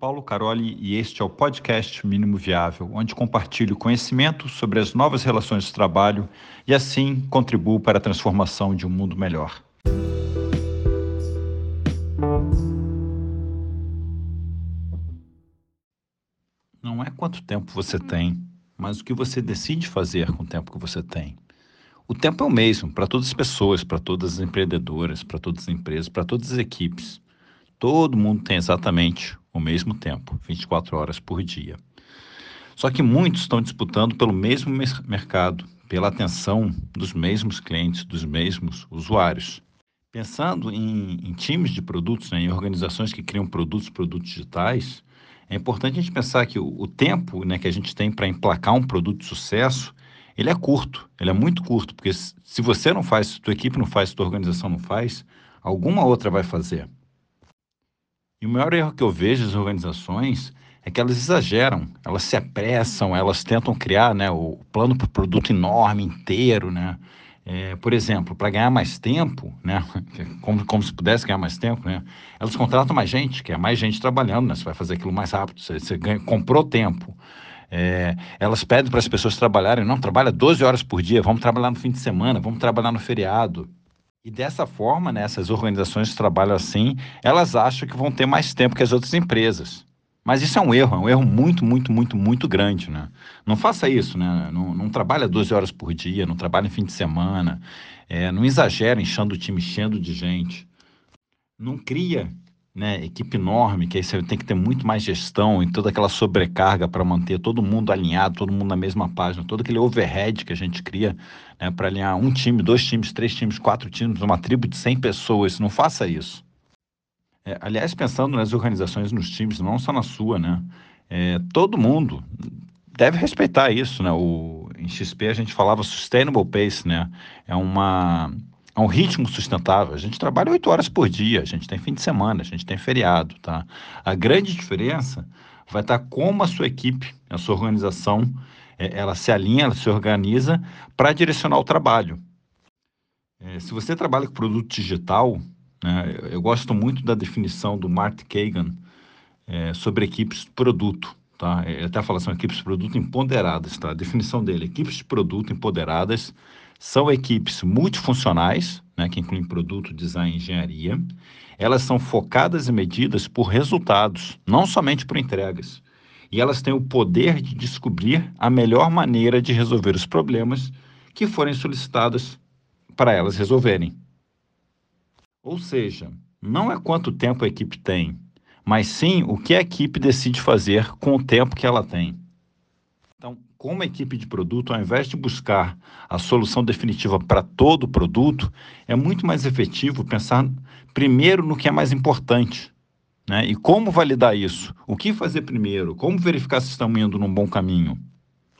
Paulo Caroli e este é o podcast Mínimo Viável, onde compartilho conhecimento sobre as novas relações de trabalho e assim contribuo para a transformação de um mundo melhor. Não é quanto tempo você tem, mas o que você decide fazer com o tempo que você tem. O tempo é o mesmo para todas as pessoas, para todas as empreendedoras, para todas as empresas, para todas as equipes. Todo mundo tem exatamente o mesmo tempo, 24 horas por dia. Só que muitos estão disputando pelo mesmo mercado, pela atenção dos mesmos clientes, dos mesmos usuários. Pensando em, em times de produtos, né, em organizações que criam produtos, produtos digitais, é importante a gente pensar que o, o tempo né, que a gente tem para emplacar um produto de sucesso, ele é curto, ele é muito curto, porque se você não faz, se tua equipe não faz, se tua organização não faz, alguma outra vai fazer. E o maior erro que eu vejo das organizações é que elas exageram, elas se apressam, elas tentam criar né, o plano para o produto enorme, inteiro, né? É, por exemplo, para ganhar mais tempo, né, como, como se pudesse ganhar mais tempo, né, elas contratam mais gente, que é mais gente trabalhando, né, você vai fazer aquilo mais rápido, você, você ganha, comprou tempo. É, elas pedem para as pessoas trabalharem, não, trabalha 12 horas por dia, vamos trabalhar no fim de semana, vamos trabalhar no feriado. E dessa forma, né, essas organizações que trabalham assim, elas acham que vão ter mais tempo que as outras empresas. Mas isso é um erro, é um erro muito, muito, muito, muito grande, né? Não faça isso, né? Não, não trabalha 12 horas por dia, não trabalha em fim de semana, é, não exagera enchendo o time, enchendo de gente. Não cria né, equipe enorme, que aí você tem que ter muito mais gestão e toda aquela sobrecarga para manter todo mundo alinhado, todo mundo na mesma página, todo aquele overhead que a gente cria né, para alinhar um time, dois times, três times, quatro times, uma tribo de 100 pessoas. Não faça isso. É, aliás, pensando nas organizações, nos times, não só na sua, né? É, todo mundo deve respeitar isso, né? O, em XP a gente falava sustainable pace, né? É uma a um ritmo sustentável. A gente trabalha oito horas por dia, a gente tem fim de semana, a gente tem feriado, tá? A grande diferença vai estar como a sua equipe, a sua organização, é, ela se alinha, ela se organiza para direcionar o trabalho. É, se você trabalha com produto digital, né, eu gosto muito da definição do Mark Kagan é, sobre equipes de produto. Tá? Ele até fala são equipes de produto empoderadas. Tá? A definição dele, equipes de produto empoderadas são equipes multifuncionais, né, que incluem produto, design e engenharia. Elas são focadas e medidas por resultados, não somente por entregas. E elas têm o poder de descobrir a melhor maneira de resolver os problemas que forem solicitados para elas resolverem. Ou seja, não é quanto tempo a equipe tem, mas sim o que a equipe decide fazer com o tempo que ela tem. Então, como equipe de produto, ao invés de buscar a solução definitiva para todo o produto, é muito mais efetivo pensar primeiro no que é mais importante. Né? E como validar isso? O que fazer primeiro? Como verificar se estão indo num bom caminho?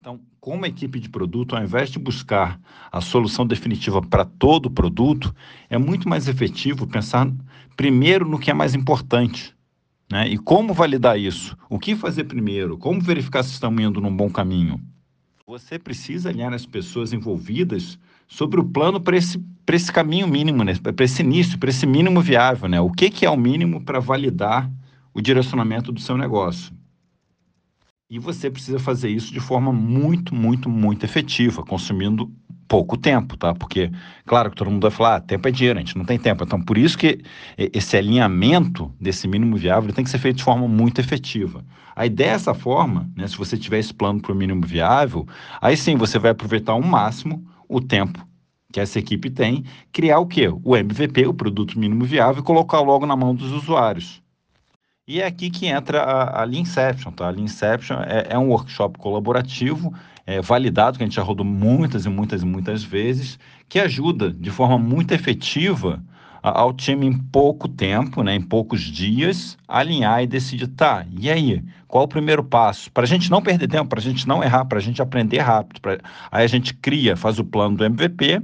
Então, como equipe de produto, ao invés de buscar a solução definitiva para todo o produto, é muito mais efetivo pensar primeiro no que é mais importante. Né? E como validar isso? O que fazer primeiro? Como verificar se estão indo num bom caminho? Você precisa alinhar as pessoas envolvidas sobre o plano para esse, esse caminho mínimo, né? para esse início, para esse mínimo viável. Né? O que, que é o mínimo para validar o direcionamento do seu negócio? E você precisa fazer isso de forma muito, muito, muito efetiva, consumindo pouco tempo, tá? Porque, claro que todo mundo vai falar, ah, tempo é dinheiro, a gente não tem tempo. Então, por isso que esse alinhamento desse mínimo viável tem que ser feito de forma muito efetiva. A ideia é essa forma, né? Se você tiver esse plano para o mínimo viável, aí sim você vai aproveitar ao máximo o tempo que essa equipe tem, criar o quê? O MVP, o produto mínimo viável, e colocar logo na mão dos usuários. E é aqui que entra a, a Leanception, tá? A Leanception é, é um workshop colaborativo é, validado, que a gente já rodou muitas e muitas e muitas vezes, que ajuda de forma muito efetiva ao time em pouco tempo, né, em poucos dias, alinhar e decidir, tá, e aí, qual o primeiro passo? Para a gente não perder tempo, para a gente não errar, para a gente aprender rápido. Pra... Aí a gente cria, faz o plano do MVP,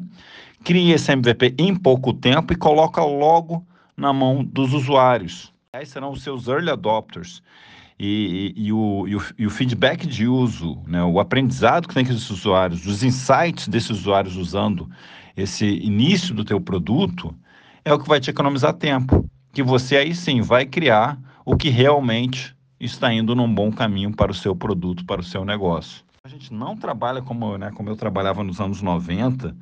cria esse MVP em pouco tempo e coloca logo na mão dos usuários. Serão os seus early adopters e, e, o, e, o, e o feedback de uso, né, o aprendizado que tem com esses usuários, os insights desses usuários usando esse início do teu produto, é o que vai te economizar tempo. Que você aí sim vai criar o que realmente está indo num bom caminho para o seu produto, para o seu negócio. A gente não trabalha como, né, como eu trabalhava nos anos 90,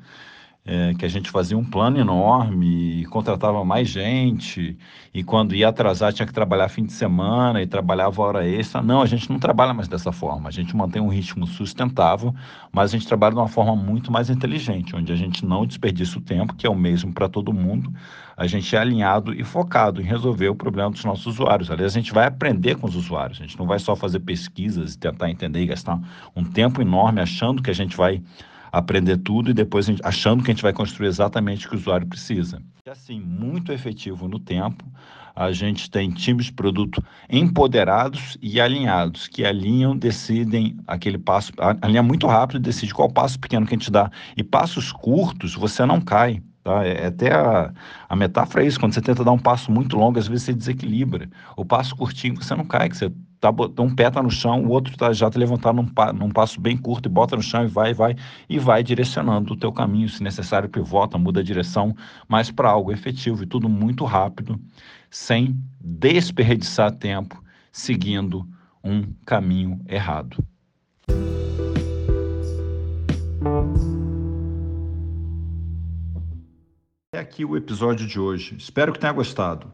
é, que a gente fazia um plano enorme, contratava mais gente, e quando ia atrasar tinha que trabalhar fim de semana e trabalhava hora extra. Não, a gente não trabalha mais dessa forma. A gente mantém um ritmo sustentável, mas a gente trabalha de uma forma muito mais inteligente, onde a gente não desperdiça o tempo, que é o mesmo para todo mundo. A gente é alinhado e focado em resolver o problema dos nossos usuários. Aliás, a gente vai aprender com os usuários. A gente não vai só fazer pesquisas e tentar entender e gastar um tempo enorme achando que a gente vai aprender tudo e depois gente, achando que a gente vai construir exatamente o que o usuário precisa. É assim, muito efetivo no tempo. A gente tem times de produto empoderados e alinhados, que alinham, decidem aquele passo, alinha muito rápido e decide qual passo pequeno que a gente dá. E passos curtos, você não cai. Tá? É, é até a, a metáfora é isso, quando você tenta dar um passo muito longo, às vezes você desequilibra. O passo curtinho, você não cai, que você tá, um pé está no chão, o outro tá, já está levantado num, num, passo bem curto e bota no chão e vai, vai, e vai direcionando o teu caminho, se necessário pivota, muda a direção, mas para algo efetivo e tudo muito rápido, sem desperdiçar tempo seguindo um caminho errado. É aqui o episódio de hoje. Espero que tenha gostado.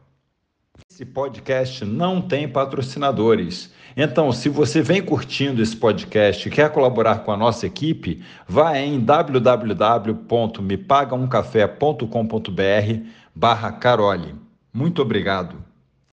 Esse podcast não tem patrocinadores. Então, se você vem curtindo esse podcast e quer colaborar com a nossa equipe, vá em www.mepagaumcafé.com.br barra Carole. Muito obrigado.